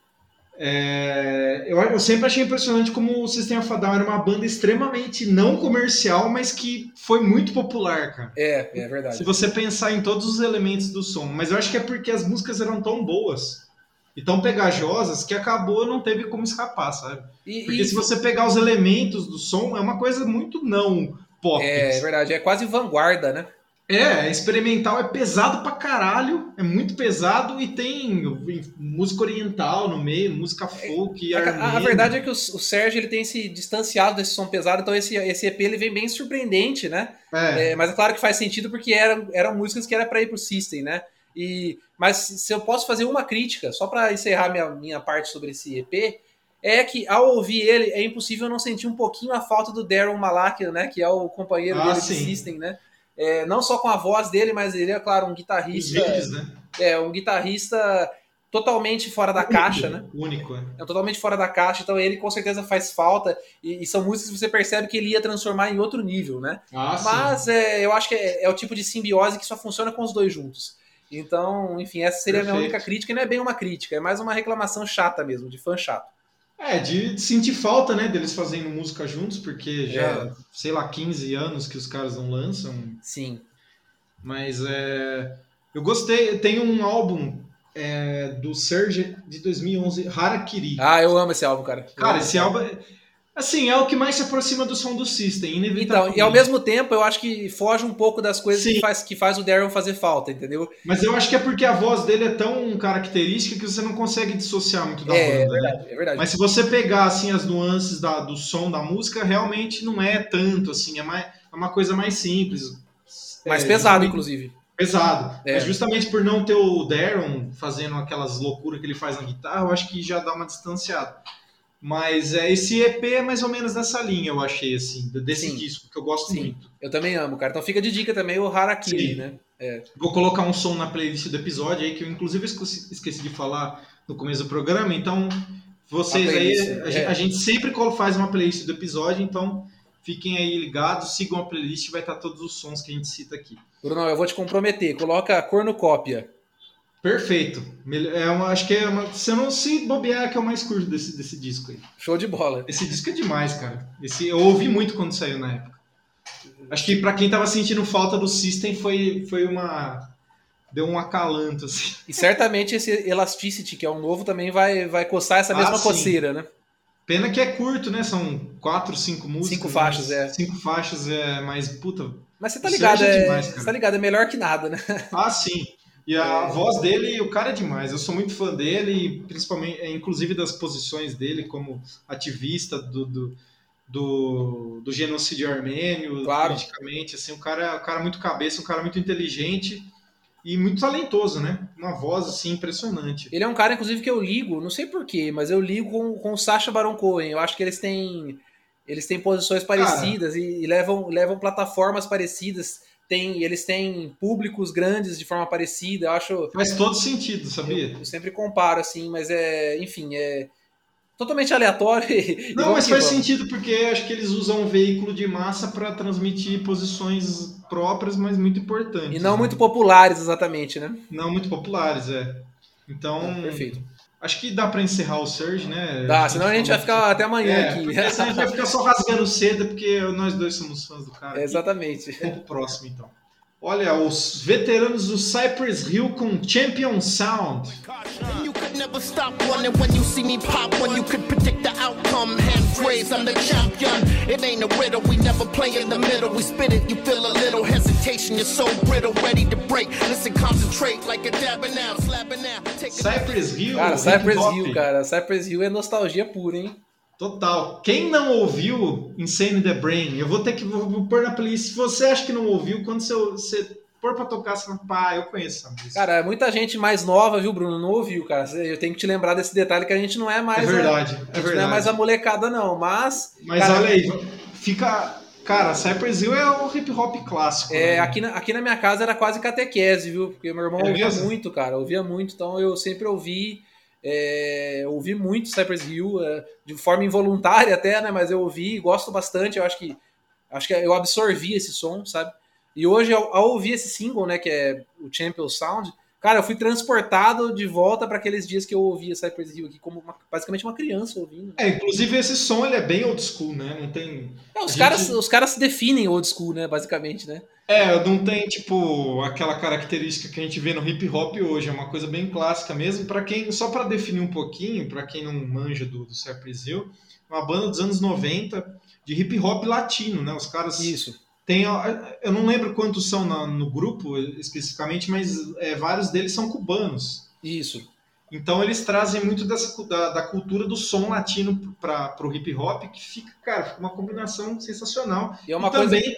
É, eu, eu sempre achei impressionante como o System of a Down era uma banda extremamente não comercial, mas que foi muito popular, cara. É, é verdade. Se você pensar em todos os elementos do som, mas eu acho que é porque as músicas eram tão boas e tão pegajosas que acabou não teve como escapar, sabe? E, Porque e- se você pegar os elementos do som, é uma coisa muito não pop. é, é verdade, é quase vanguarda, né? É, experimental é pesado pra caralho, é muito pesado e tem música oriental no meio, música folk. A, a- a armênia. verdade é que o, o Sérgio ele tem se distanciado desse som pesado, então esse, esse EP ele vem bem surpreendente, né? É, É, mas é claro que faz sentido porque eram, eram músicas que era para ir pro System, né? E, mas se eu posso fazer uma crítica, só para encerrar minha, minha parte sobre esse EP, é que ao ouvir ele é impossível não sentir um pouquinho a falta do Darren Malak, né? Que é o companheiro Ah, dele sim. do System, né? É, não só com a voz dele, mas ele é, claro, um guitarrista. vídeos, né? É, um guitarrista totalmente fora da caixa, né? Único, é. É totalmente fora da caixa, então ele com certeza faz falta. E, e são músicas que você percebe que ele ia transformar em outro nível, né? Ah. Mas é, eu acho que é, é o tipo de simbiose que só funciona com os dois juntos. Então, enfim, essa seria a minha Perfeito. única crítica, e não é bem uma crítica, é mais uma reclamação chata mesmo, de fã chato. É, de sentir falta, né, deles fazendo música juntos, porque já, É. sei lá, 15 anos que os caras não lançam. Sim. Mas é. Eu gostei, tem um álbum é, do Serge de 2011, Harakiri. Ah, eu amo esse álbum, cara. Cara, esse álbum, é- assim, é o que mais se aproxima do som do System, Então, inevitavelmente. e ao mesmo tempo, eu acho que foge um pouco das coisas Sim. que faz, que faz o Daryl fazer falta, entendeu? Mas eu acho que é porque a voz dele é tão característica que você não consegue dissociar muito da É, é banda, né? verdade, é verdade. Mas se você pegar assim as nuances da- do som da música, realmente não é tanto assim, é, mais, é uma coisa mais simples. Mais É, pesado, inclusive. Pesado. É. Mas justamente por não ter o Darren fazendo aquelas loucuras que ele faz na guitarra, eu acho que já dá uma distanciada. Mas é, esse EP é mais ou menos nessa linha, eu achei, assim, desse Sim. disco, que eu gosto Sim. muito. Eu também amo, cara. Então fica de dica também o Harakiri, Sim. né? Vou colocar um som na playlist do episódio aí, que eu inclusive esqueci, de falar no começo do programa, então vocês A aí, a, gente- é. a gente sempre faz uma playlist do episódio, então fiquem aí ligados, sigam a playlist, vai estar todos os sons que a gente cita aqui. Bruno, eu vou te comprometer. Coloca cornucópia. Perfeito. É uma, acho que é uma, se eu não se bobear, é que é o mais curto desse, desse disco aí. Show de bola. Esse disco é demais, cara. Esse, eu ouvi muito quando saiu na época. Acho que pra quem tava sentindo falta do System foi, foi uma. Deu um acalanto, assim. E certamente esse Elasticity, que é um novo, também vai, vai coçar essa Ah, mesma sim. coceira, né? Pena que é curto, né? São quatro, cinco músicas. Cinco faixas, mas- é. Cinco faixas é mais. Puta. Mas você tá ligado, é é, demais, cara. você tá ligado, é melhor que nada, né? Ah, sim. E a É. voz dele, o cara é demais. Eu sou muito fã dele, principalmente, é, inclusive das posições dele como ativista do, do, do, do genocídio armênio, Claro. politicamente. Assim, um cara, um cara muito cabeça, um cara muito inteligente e muito talentoso, né? Uma voz assim impressionante. Ele é um cara, inclusive, que eu ligo, não sei porquê, mas eu ligo com, com o Sacha Baron Cohen. Eu acho que eles têm. Eles têm posições parecidas e, e levam, levam plataformas parecidas. Tem, eles têm públicos grandes de forma parecida. Eu acho. Faz todo sentido, sabia? Eu, eu sempre comparo, assim, mas é. Enfim, é. Totalmente aleatório. [LAUGHS] e- Não, mas faz vamos. sentido porque acho que eles usam um veículo de massa para transmitir posições próprias, mas muito importantes. E não né? muito populares, exatamente, né? Não muito populares, é. Então, Perfeito. Acho que dá para encerrar o Surge, né? Dá, senão a gente vai ficar até amanhã é, aqui. a gente vai ficar só rasgando cedo, porque nós dois somos fãs do cara. É, exatamente. Vamos pro próximo, então. Olha, os veteranos do Cypress Hill com Champion Sound. Predict the outcome. Hands raised, I'm the champion. It ain't a riddle, we never play in the middle. We spit it, you feel a little hesitation. You're so brittle, ready to break. Listen, concentrate like a dabbing now, slapping now. Take a Cypress Hill. Cara, hip Cypress. Hill, cara. Cypress Hill é nostalgia pura, hein? Total. Quem não ouviu Insane the Brain, eu vou ter que vou, vou pôr na playlist. Se você acha que não ouviu, quando você, você pôr pra tocar, você fala, pá, eu conheço essa música. Cara, muita gente mais nova, viu, Bruno? Não ouviu, cara. Eu tenho que te lembrar desse detalhe que a gente não é é mais. verdade, A, a é gente não é verdade. mais a molecada, não. Mas. Mas cara, olha aí, fica. Cara, Cypress Hill é o hip hop clássico. É, né? aqui, na, aqui na minha casa era quase catequese, viu? Porque meu irmão É ouvia mesmo? muito, cara. Ouvia muito, então eu sempre ouvi. é, ouvi muito Cypress Hill, é, de forma involuntária até, né? Mas eu ouvi, gosto bastante. Eu acho que acho que eu absorvi esse som, sabe? E hoje, ao, ao ouvir esse single, né, que é o Champion Sound, cara, eu fui transportado de volta para aqueles dias que eu ouvia Cypress Hill aqui, como uma- basicamente uma criança ouvindo. É, inclusive esse som ele é bem old school, né? Não tem. É, os, A caras, gente- os caras se definem old school, né, basicamente, né? É, não tem tipo aquela característica que a gente vê no hip hop hoje, é uma coisa bem clássica mesmo. Para quem, só para definir um pouquinho, para quem não manja do, do Cypress Hill, é uma banda dos anos 90 de hip hop latino, né? Os caras Isso. Tem, ó, eu não lembro quantos são na- no grupo especificamente, mas é, vários deles são cubanos. Isso. Então eles trazem muito dessa, da, da cultura do som latino para o hip hop, que fica, cara, fica uma combinação sensacional. E é uma e coisa, também,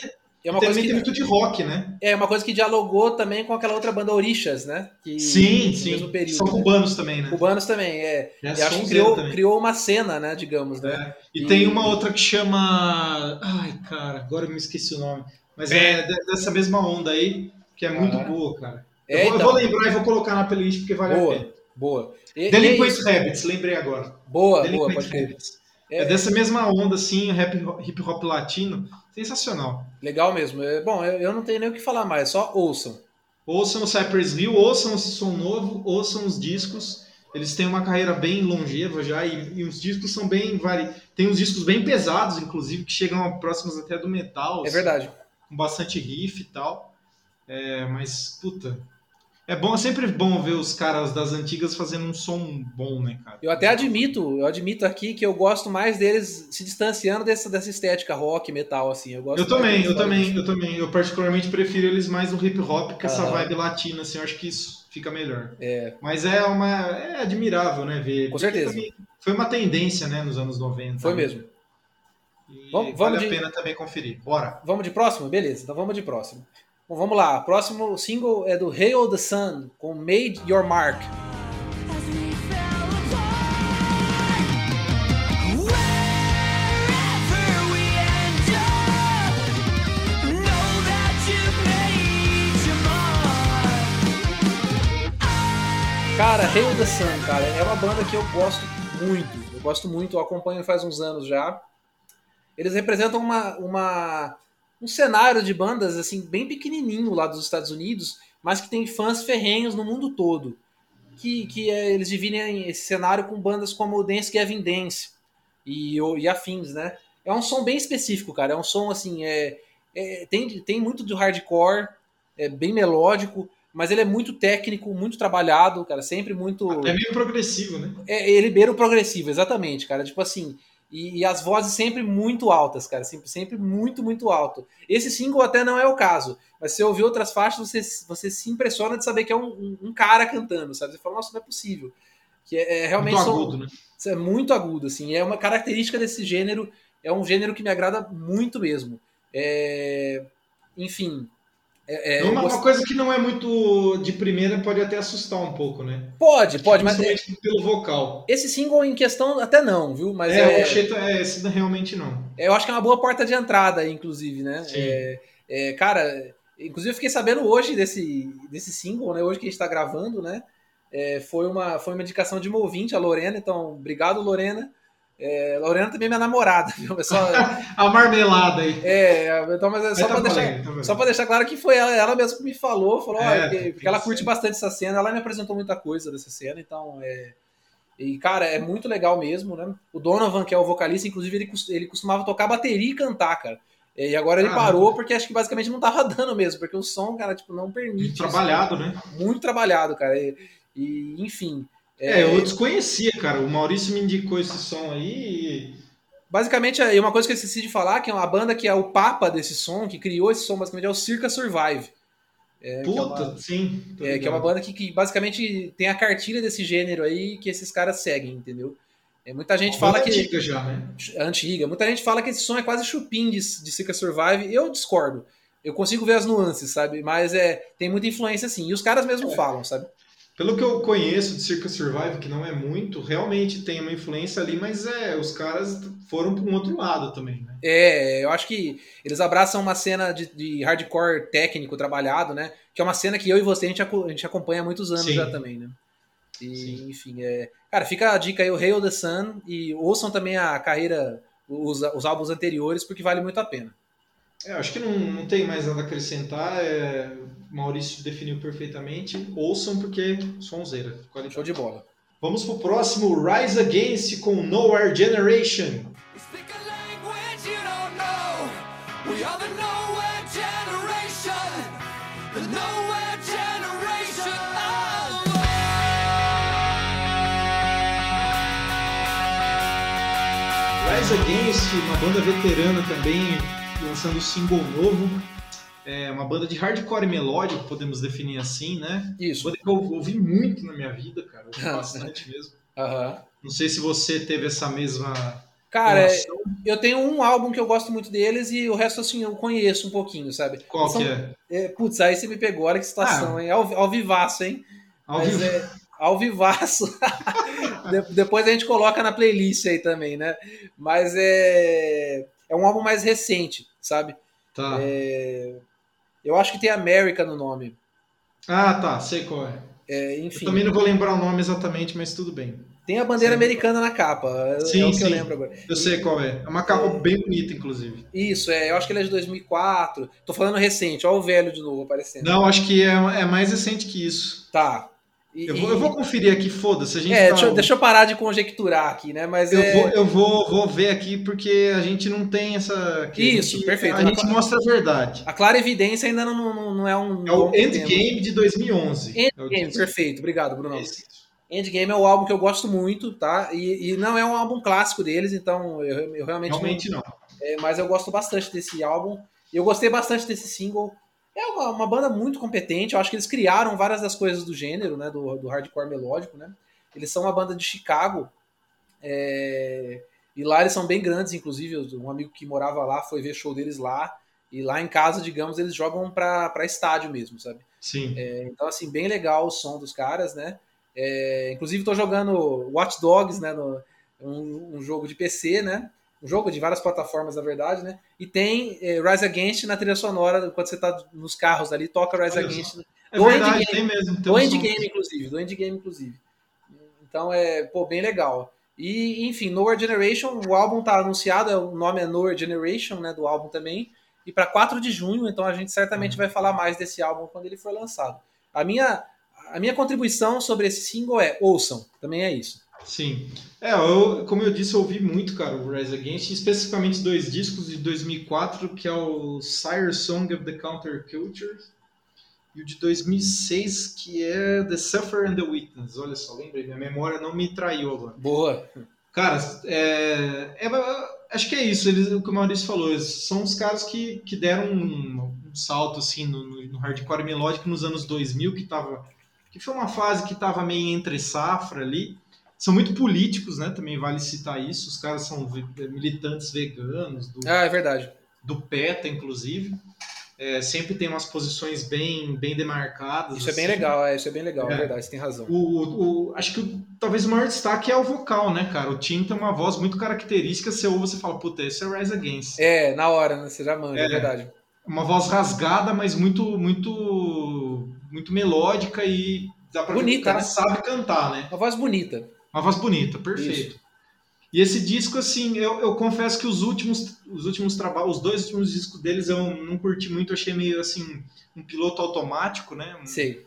é uma também coisa tem que, muito de rock, né? é uma coisa que dialogou também com aquela outra banda Orixas, né? Que, sim, sim. mesmo período, São né? cubanos também, né? Cubanos também, é. É Eu acho que criou, também. criou uma cena, né, digamos, né? E, E- tem uma outra que chama. Ai, cara, agora eu me esqueci o nome. Mas é, de- dessa mesma onda aí, que é muito Ah. boa, cara. É, eu, vou, eu então. vou lembrar e vou colocar na playlist porque vale a Boa, pena. boa. E- e é Delinquent. Habits, lembrei agora. Boa, boa, Delinquent pode crer. Habits. É, dessa mesma onda, assim, rap, hip hop latino. Sensacional. Legal mesmo. É, bom, eu, eu não tenho nem o que falar mais, só ouçam. Ouçam o Cypress Hill, ouçam esse som novo, ouçam os discos. Eles têm uma carreira bem longeva já e, e os discos são bem vari... Tem uns discos bem pesados, inclusive, que chegam próximos até do metal. É assim, verdade. Com bastante riff e tal. É, mas, puta. É bom, é sempre bom ver os caras das antigas fazendo um som bom, né, cara? Eu até admito, eu admito aqui que eu gosto mais deles se distanciando dessa, dessa estética rock, metal, assim. Eu, gosto Eu também, eu também, eu também. Eu particularmente prefiro eles mais no hip hop que essa vibe latina, assim, eu acho que isso fica melhor. É. Mas é uma. É admirável, né? Ver. Com certeza. Foi uma tendência, né, nos anos 90. Foi né? mesmo. E Vamos- vale vamos a de- pena também conferir. Bora. Vamos de próximo? Beleza, então vamos de próximo. Bom, vamos lá. Próximo single é do Hail the Sun, com made your mark. Cara, Hail the Sun, cara, é uma banda que eu gosto muito. Eu gosto muito, eu acompanho faz uns anos já. Eles representam uma, uma, um cenário de bandas assim bem pequenininho lá dos Estados Unidos, mas que tem fãs ferrenhos no mundo todo. Que, que é, eles dividem esse cenário com bandas como Dance Gavin Dance e, o- e afins, né? É um som bem específico, cara. É um som assim, é, é- tem, tem muito de hardcore, é bem melódico, mas ele é muito técnico, muito trabalhado, cara. Sempre muito. É meio progressivo, né? É, ele beira o progressivo, exatamente, cara. Tipo assim. E, e as vozes sempre muito altas, cara. Sempre, sempre muito, muito alto. Esse single até não é o caso. Mas se você ouvir outras faixas, você, você se impressiona de saber que é um, um- um cara cantando, sabe? Você fala, nossa, não é possível. Que é, é realmente Muito são- agudo, né? é muito agudo, assim. É uma característica desse gênero. É um gênero que me agrada muito mesmo. É, Enfim. É, é, uma, gost- uma coisa que não é muito de primeira pode até assustar um pouco, né? Pode, pode, mas é- pelo vocal. esse single em questão até não, viu? Mas é, é, o Cheto, é, esse realmente não. eu acho que é uma boa porta de entrada, inclusive, né? Sim. É, é, cara, inclusive eu fiquei sabendo hoje desse, desse single, né? Hoje que a gente tá gravando, né? Foi, uma, foi uma indicação de uma ouvinte, a Lorena, então, obrigado, Lorena. É, Lorena também é minha namorada, viu? É só, [LAUGHS] A marmelada aí. é, então, mas é só, tá pra deixar, tá só deixar claro que foi ela, ela mesma que me falou, falou, É, olha, que- tem porque ela curte bastante essa cena, ela me apresentou muita coisa dessa cena, então é. E, cara, é muito legal mesmo, né? O Donovan, que é o vocalista, inclusive, ele, ele costumava tocar bateria e cantar, cara. E agora ele Caramba. parou porque acho que basicamente não tava dando mesmo, porque o som, cara, tipo, não permite. isso. Trabalhado, né? Muito trabalhado, cara. E, e, enfim. É, eu desconhecia, cara. O Maurício me indicou esse som aí e Basicamente, é uma coisa que eu esqueci de falar, que é uma banda que é o papa desse som, que criou esse som, basicamente, é o Circa Survive. É, é Puta, uma- sim. É, que é uma banda que, que basicamente tem a cartilha desse gênero aí que esses caras seguem, entendeu? É, muita gente Uma fala que. antiga já, né? é antiga. Muita gente fala que esse som é quase chupim de, de Seeker Survive. Eu discordo. Eu consigo ver as nuances, sabe? Mas é, tem muita influência sim. E os caras mesmo É. falam, sabe? Pelo que eu conheço de Circus Survive, que não é muito, realmente tem uma influência ali, mas é, os caras foram para um outro lado também, né? É, eu acho que eles abraçam uma cena de, de hardcore técnico trabalhado, né? Que é uma cena que eu e você a gente, a gente acompanha há muitos anos Sim. já também, né? E, Sim. enfim, é. Cara, fica a dica aí, o Hail the Sun, e ouçam também a carreira, os, os álbuns anteriores, porque vale muito a pena. É, acho que não, não tem mais nada a acrescentar. É, Maurício definiu perfeitamente. Ouçam porque sonzeira. qualidade. Show de bola. Vamos pro próximo Rise Against com Nowhere Generation. Rise Against, uma banda veterana também, lançando o single novo. É uma banda de hardcore melódico, podemos definir assim, né? Isso. Banda que eu ouvi muito na minha vida, cara. Ouvi [LAUGHS] bastante mesmo. Aham. Não sei se você teve essa mesma. Cara, relação. eu tenho um álbum que eu gosto muito deles e o resto, assim, eu conheço um pouquinho, sabe? Qual São- que é? é, putz, aí você me pegou, olha que situação, Ah. hein? Ao, ao vivaço, hein? Ao Mas vivo. é ao vivaço. [LAUGHS] De- depois a gente coloca na playlist aí também, né? Mas é, é um álbum mais recente, sabe? Tá. É, eu acho que tem America no nome. Ah, tá. Sei qual é. É, Eu enfim, também não vou lembrar o nome exatamente, mas tudo bem. tem a bandeira Sim. americana na capa. É, Sim, é o que eu sim. lembro agora. Eu sei qual é. É uma capa bem bonita, inclusive. Isso, é, eu acho que ele é de 2004. Tô falando recente, ó o velho de novo aparecendo. Não, acho que é, é mais recente que isso. Tá. E- Eu vou, eu vou conferir aqui, foda-se. A gente É, tá- deixa, eu- deixa eu parar de conjecturar aqui, né? Mas Eu, é... vou, eu vou, vou ver aqui porque a gente não tem essa. Isso, gente, perfeito. A gente mostra a verdade. a clara evidência ainda não, não, não é um. É o. Endgame de 2011. É Endgame, disco. perfeito. Obrigado, Bruno. Esse. Endgame é o álbum que eu gosto muito, tá? E, e não é um álbum clássico deles, então eu, eu realmente, Realmente não. não. é, mas eu gosto bastante desse álbum. Eu gostei bastante desse single. É uma, uma banda muito competente. Eu acho que eles criaram várias das coisas do gênero, né? Do, do hardcore melódico, né? Eles são uma banda de Chicago. é, e lá eles são bem grandes, inclusive. Um amigo que morava lá foi ver show deles lá. E lá em casa, digamos, eles jogam pra, pra estádio mesmo, sabe? Sim. Então, assim, bem legal o som dos caras, né? É, inclusive, tô jogando Watch Dogs, né? No, um, um jogo de PC, né? Um jogo de várias plataformas, na verdade, né? E tem é, Rise Against na trilha sonora, quando você tá nos carros ali, toca Rise Olha Against. É do verdade, Endgame. tem mesmo. Tem Do um som. Endgame, inclusive. Do Endgame, inclusive. Então, é, pô, bem legal. E, enfim, Nowhere Generation, o álbum tá anunciado, é, o nome é Nowhere Generation, né? Do álbum também. E para 4 de junho, então a gente certamente vai falar mais desse álbum quando ele for lançado. A minha, a minha contribuição sobre esse single é ouçam, também é isso. Sim. É, eu, como eu disse, eu ouvi muito, cara, o Rise Against, especificamente dois discos de 2004, que é o Sire Song of the Counterculture e o de 2006, que é The Suffer and the Witness. Olha só, lembrei, minha memória não me traiu agora. Boa. Cara, é, é- acho que é isso, eles, o que o Maurício falou, são os caras que, que deram um, um salto assim no, no- no hardcore melódico nos anos 2000, que tava que foi uma fase que estava meio entre safra ali. São muito políticos, né? Também vale citar isso. Os caras são ve- militantes veganos, do, Ah, é verdade. do PETA, inclusive. É, sempre tem umas posições bem, bem demarcadas. Isso é bem assim. legal, é, isso é bem legal, é, É. verdade, você tem razão. O, o- acho que o- talvez o maior destaque é o vocal, né, cara? O Tim tem uma voz muito característica. Você ouve você fala, puta, esse é Rise Against. É, na hora, né? Você já manja, é, É. verdade. Uma voz rasgada, mas muito, muito, muito melódica e dá pra ver que o Bonita, cara né? sabe cantar, né? Uma voz bonita. Uma voz bonita, perfeito. E esse disco, assim, eu, eu confesso que os últimos, os últimos trabalhos, os dois últimos discos deles eu não curti muito, achei meio assim, um piloto automático, né? Um- Sei.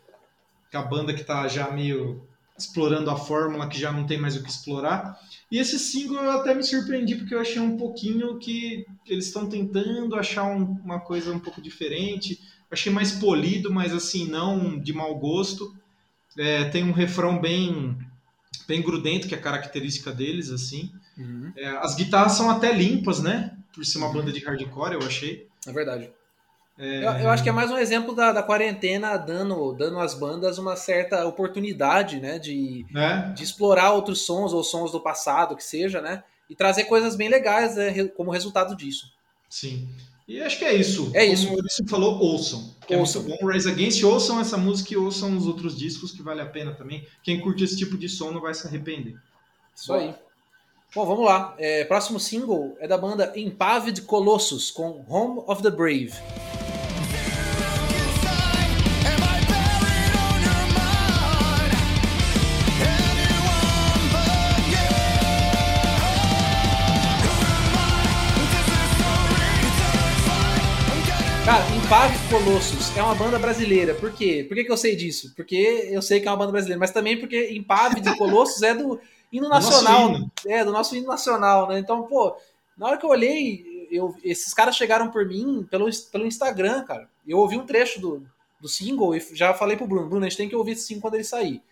que a banda que tá já meio explorando a fórmula, que já não tem mais o que explorar. E esse single eu até me surpreendi, porque eu achei um pouquinho que eles estão tentando achar um- uma coisa um pouco diferente. Achei mais polido, mas assim, não de mau gosto. É, tem um refrão bem, bem grudento, que é a característica deles, assim. Uhum, É, as guitarras são até limpas, né? Por ser uma banda de hardcore, eu achei. é verdade. É, Eu, eu acho que é mais um exemplo da, da quarentena dando, dando às bandas uma certa oportunidade, né? De, né? de explorar outros sons ou sons do passado, que seja, né? E trazer coisas bem legais né, como resultado disso. Sim. E acho que é isso. É isso. Como o falou, ouçam. Que Ouçam. é muito bom. Rise Against, ouçam essa música e ouçam os outros discos, que vale a pena também. Quem curte esse tipo de som não vai se arrepender. Isso aí. Bom, vamos lá. É, próximo single é da banda Impavid Colossus com Home of the Brave. Cara, Impavid Colossus é uma banda brasileira. Por quê? Por que, que eu sei disso? Porque eu sei que é uma banda brasileira, mas também porque Impavid Colossus é do hino nacional. hino. É, do nosso hino nacional, né? Então, pô, na hora que eu olhei, eu, esses caras chegaram por mim pelo, pelo Instagram, cara. Eu ouvi um trecho do, do single e já falei pro Bruno, Bruno, a gente tem que ouvir esse single quando ele sair.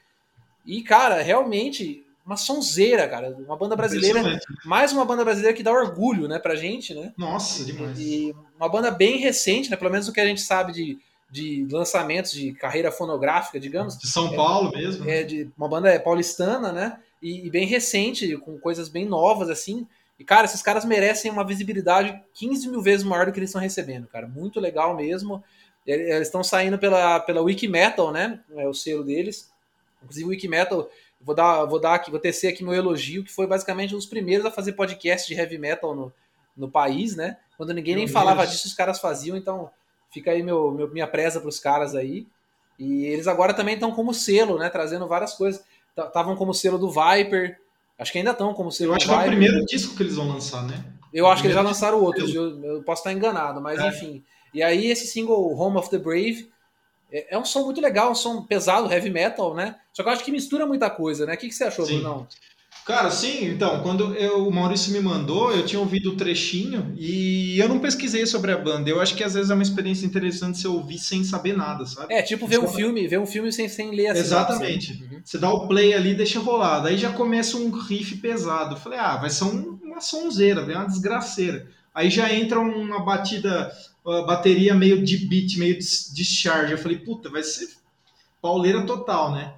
E, cara, realmente uma sonzeira, cara. Uma banda brasileira, mais uma banda brasileira que dá orgulho, né, pra gente, né? Nossa, demais. E uma banda bem recente, né? Pelo menos o que a gente sabe de, de lançamentos de carreira fonográfica, digamos. De São Paulo mesmo. né? É de uma banda é paulistana, né? E, e bem recente, com coisas bem novas, assim. E, cara, esses caras merecem uma visibilidade 15 mil vezes maior do que eles estão recebendo, cara. Muito legal mesmo. Ele- Eles estão saindo pela, pela Wikimetal, né? É o selo deles. Inclusive, o Wikimetal, vou dar, vou dar aqui, vou tecer aqui meu elogio, que foi basicamente um dos primeiros a fazer podcast de heavy metal no, no país, né? Quando ninguém nem Pioneiros. falava disso, os caras faziam, então fica aí meu, meu- minha presa para os caras aí. E eles agora também estão como selo, né? Trazendo várias coisas. Estavam como selo do Viper. Acho que ainda estão como selo Eu acho que é o primeiro disco que eles vão lançar, né? Eu acho que eles já lançaram outros, eu, eu posso estar enganado, mas É. enfim. E aí esse single Home of the Brave é, é um som muito legal, um som pesado, heavy metal, né? Só que eu acho que mistura muita coisa, né? O que, que você achou, Sim. Brunão? Cara, sim, então, quando eu- o Maurício me mandou, eu tinha ouvido o trechinho e eu não pesquisei sobre a banda. Eu acho que às vezes é uma experiência interessante você ouvir sem saber nada, sabe? É, tipo ver um filme, ver um filme sem, sem ler a sinopse. Exatamente. Uhum. Você dá o play ali e deixa rolar. Daí já começa um riff pesado. Eu falei, ah, vai ser um- uma sonzeira, vai uma desgraceira. Aí já entra uma batida, bateria meio de beat, meio dis- discharge. Eu falei, puta, vai ser pauleira total, né?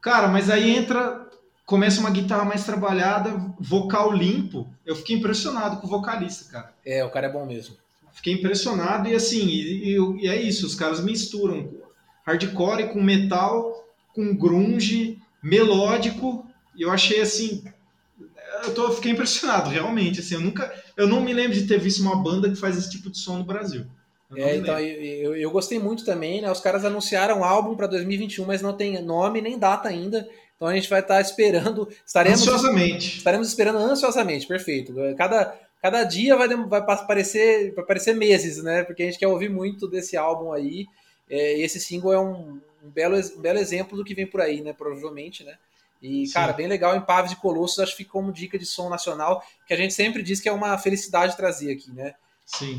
Cara, mas aí entra, começa uma guitarra mais trabalhada, vocal limpo. Eu fiquei impressionado com o vocalista, cara. É, o cara é bom mesmo. Fiquei impressionado e assim, e, e- e é isso, os caras misturam hardcore com metal, com grunge, melódico, e eu achei assim, eu tô, fiquei impressionado, realmente, assim, eu nunca, eu não me lembro de ter visto uma banda que faz esse tipo de som no Brasil. Eu É, então eu, eu, eu gostei muito também, né? Os caras anunciaram um álbum para 2021, mas não tem nome nem data ainda. Então a gente vai estar esperando, estaremos Ansiosamente. Estaremos esperando ansiosamente, perfeito. Cada, cada dia vai, vai pa- parecer, vai parecer meses, né? Porque a gente quer ouvir muito desse álbum aí. É, e esse single é um, um belo, um belo exemplo do que vem por aí, né? Provavelmente, né? E, Sim. cara, bem legal. Em Paves de Colossos, acho que fica como dica de som nacional, que a gente sempre diz que é uma felicidade trazer aqui, né? Sim.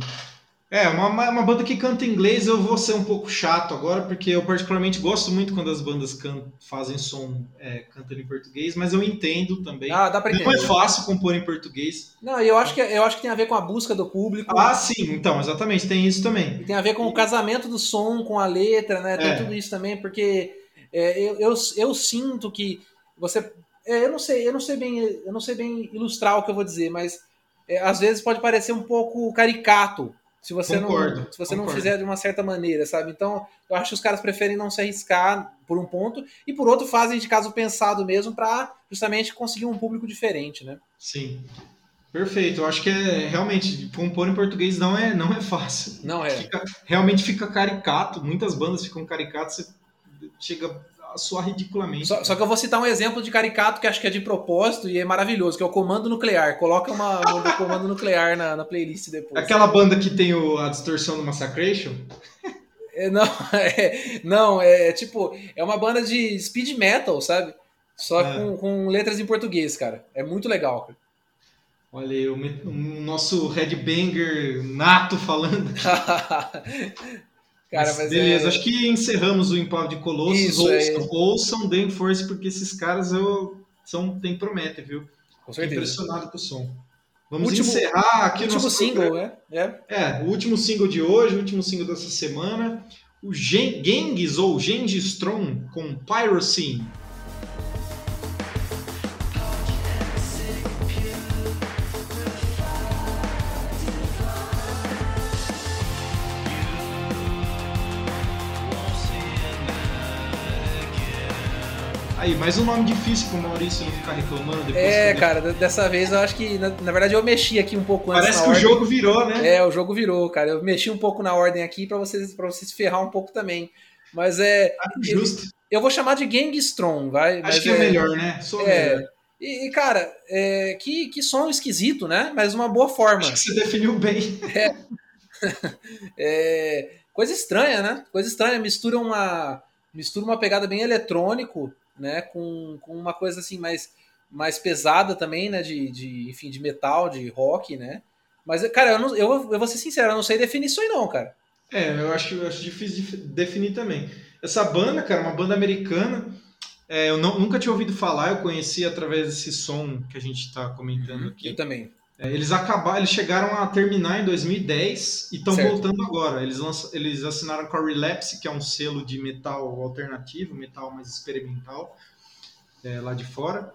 É, uma, uma uma banda que canta em inglês, eu vou ser um pouco chato agora, porque eu particularmente gosto muito quando as bandas can- fazem som é, cantando em português, mas eu entendo também. Ah, dá pra Não entender. é fácil compor em português. Não, e eu acho que, eu acho que tem a ver com a busca do público. Ah, sim, então, exatamente, tem isso também. E tem a ver com o casamento do som, com a letra, né? Tem É. tudo isso também, porque é, eu, eu, eu sinto que você. é, eu não sei, eu não sei bem, eu não sei bem ilustrar o que eu vou dizer, mas é, às vezes pode parecer um pouco caricato se você Concordo, não se você não concordo. fizer de uma certa maneira, sabe? Então eu acho que os caras preferem não se arriscar por um ponto e por outro fazem de caso pensado mesmo para justamente conseguir um público diferente, né? Sim. Perfeito, eu acho que é realmente compor em português não é, não é fácil. Não é. Fica- realmente fica caricato, muitas bandas ficam caricatas, você chega a soar ridiculamente. Só, só que eu vou citar um exemplo de caricato que acho que é de propósito e é maravilhoso, que é o Comando Nuclear. Coloca uma, uma do Comando Nuclear na, na playlist depois. Aquela banda que tem o- a distorção do Massacration, [LAUGHS] [LAUGHS] É, não, é, não, é tipo, é uma banda de speed metal, sabe? Só É. com, com letras em português, cara. É muito legal, cara. olha aí, o, o nosso headbanger nato falando. [LAUGHS] cara, Mas beleza, é... acho que encerramos o Impau de Colossos. Isso, ouçam, é. ouçam Dame Force, porque esses caras eu, são, tem promete, viu? com certeza. impressionado com o som. Vamos Último- encerrar aqui o Último nosso single, programa. né? É. É, o último single de hoje, o último single dessa semana. O Gen Genghis ou Gengis Strong com Pyrocene. Mais um nome difícil pro Maurício não ficar reclamando depois. É, cara, dessa vez eu acho que, na, na verdade, eu mexi aqui um pouco antes Parece que o ordem. jogo virou, né? É, o jogo virou, cara. Eu mexi um pouco na ordem aqui pra vocês, pra vocês ferrar um pouco também. Mas é. Acho justo. Eu vou chamar de Gang Strong, vai? Acho que é, melhor, né? Sou É. melhor. E, cara, é, que, que som esquisito, né? Mas uma boa forma. Acho que você definiu bem. [LAUGHS] [LAUGHS] É, coisa estranha, né? Coisa estranha. Mistura uma, mistura uma pegada bem eletrônico, né? Com, com uma coisa assim mais, mais pesada também, né? De, de, enfim, de metal, de rock, né? Mas, cara, eu, não, eu, eu vou ser sincero, eu não sei definir isso aí não, cara. É, eu acho, eu acho difícil de definir também. Essa banda, cara, uma banda americana, É, eu não- nunca tinha ouvido falar, eu conheci através desse som que a gente está comentando aqui. Eu também. É, eles acabaram, eles chegaram a terminar em 2010 e estão voltando agora. Eles, eles assinaram com a Relapse, que é um selo de metal alternativo, metal mais experimental, é, lá de fora.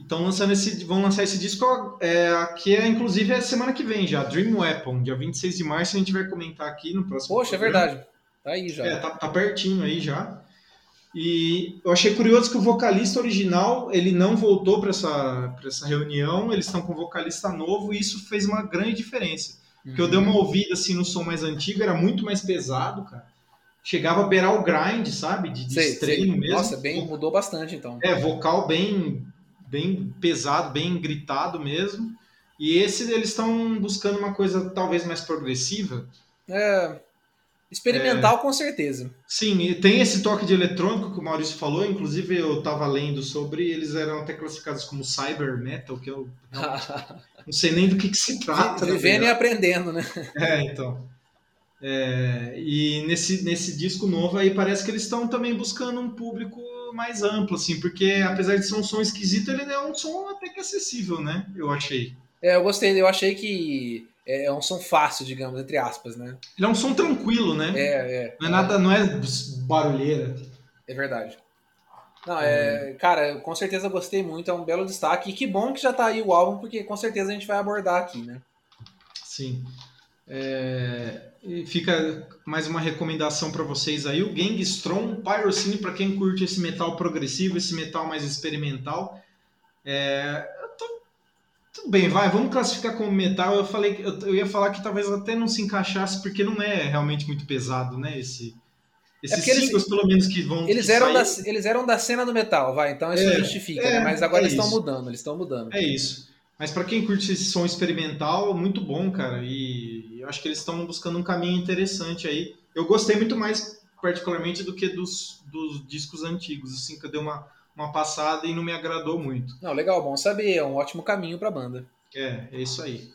Então lançando esse, vão lançar esse disco é, que é inclusive é semana que vem já, Dream Weapon, dia 26 de março a gente vai comentar aqui no próximo. Poxa, é programa. verdade. Tá aí já. É, tá, tá pertinho aí já. E eu achei curioso que o vocalista original ele não voltou para essa, pra essa reunião, eles estão com um vocalista novo e isso fez uma grande diferença. Porque eu dei uma ouvida assim no som mais antigo, era muito mais pesado, cara. Chegava a beirar o grind, sabe? De, de Sei, sei. mesmo. Nossa, bem, mudou bastante então. É, vocal bem, bem pesado, bem gritado mesmo. E esse eles estão buscando uma coisa talvez mais progressiva. É, experimental com certeza. Sim, e tem esse toque de eletrônico que o Maurício falou, inclusive eu tava lendo sobre, eles eram até classificados como cyber metal, que eu [LAUGHS] não sei nem do que, que se trata. Vivendo e verdade. aprendendo, né? É, então. É, e nesse, nesse disco novo aí parece que eles estão também buscando um público mais amplo, assim, porque apesar de ser um som esquisito, ele é um som até que acessível, né? Eu achei. É, eu gostei, eu achei que é um som fácil, digamos, entre aspas, né? Ele é um som tranquilo, né? É, é. Não é nada, não é barulheira. É verdade. Não, é, cara, eu com certeza gostei muito, é um belo destaque. E que bom que já tá aí o álbum, porque com certeza a gente vai abordar aqui, né? Sim. É, e fica mais uma recomendação para vocês aí, o Gang Strong Pyrocine, para quem curte esse metal progressivo, esse metal mais experimental. É, tudo bem, vai, vamos classificar como metal. Eu falei, que- eu, eu ia falar que talvez até não se encaixasse, porque não é realmente muito pesado, né? Esse, esses porque eles- singles, pelo menos, que vão. Eles que eram, da, eles eram da cena do metal, vai, então isso É, justifica, é, né? Mas agora é eles estão mudando, eles estão mudando. É isso. Mas para quem curte esse som experimental, muito bom, cara. E eu acho que eles estão buscando um caminho interessante aí. Eu gostei muito mais, particularmente, do que dos, dos discos antigos, assim, que eu dei uma, uma passada e não me agradou muito. Não, legal, bom saber, é um ótimo caminho pra banda. É, é isso aí.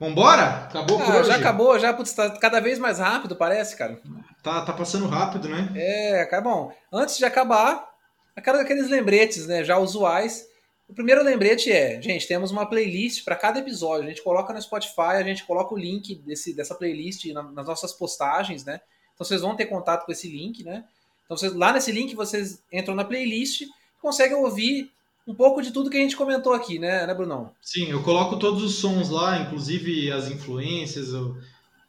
Vambora? Acabou por Ah, hoje? já acabou, já putz, tá cada vez mais rápido, parece, cara. Tá, tá passando rápido, né? É, cara, bom, antes de acabar, aqueles lembretes, né, já usuais. O primeiro lembrete é, gente, temos uma playlist para cada episódio. A gente coloca no Spotify, a gente coloca o link desse, dessa playlist na- nas nossas postagens, né? Então vocês vão ter contato com esse link, né? Então vocês, lá nesse link vocês entram na playlist e conseguem ouvir um pouco de tudo que a gente comentou aqui, né, né Brunão? Sim, eu coloco todos os sons lá, inclusive as influências,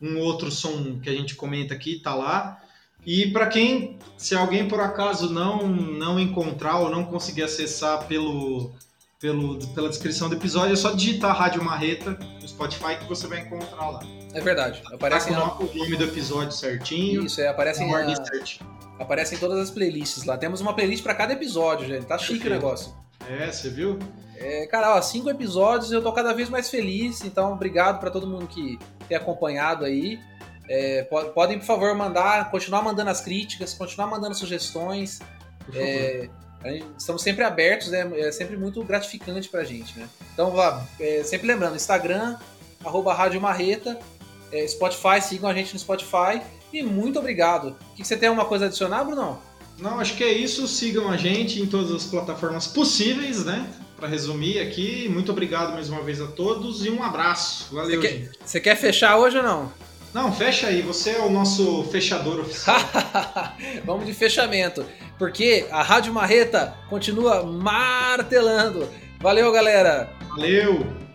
um outro som que a gente comenta aqui tá lá. E para quem, se alguém por acaso não não encontrar ou não conseguir acessar pelo, pelo pela descrição do episódio, é só digitar Rádio Marreta no Spotify que você vai encontrar lá. É verdade. Tá Aparecem com o nome do episódio certinho, isso, é, aparecem, a ordem a- certinho. Aparecem todas as playlists lá. Temos uma playlist para cada episódio, gente. Tá chique o Perfeito. negócio. É, você viu? É, cara, ó, cinco episódios, eu tô cada vez mais feliz, então obrigado pra todo mundo que tem acompanhado aí. É, po- podem, por favor, mandar, continuar mandando as críticas, continuar mandando sugestões. É, estamos sempre abertos, né? É sempre muito gratificante pra gente, né? Então, vá, é, sempre lembrando, Instagram, arroba Rádio Marreta, é, Spotify, sigam a gente no Spotify. E muito obrigado. O que, você tem alguma coisa a adicionar, Brunão? Não, acho que é isso. Sigam a gente em todas as plataformas possíveis, né? Para resumir aqui, muito obrigado mais uma vez a todos e um abraço. Valeu, Você quer- gente. Você quer fechar hoje ou não? Não, fecha aí. Você é o nosso fechador oficial. [LAUGHS] Vamos de fechamento, porque a Rádio Marreta continua martelando. Valeu, galera! Valeu!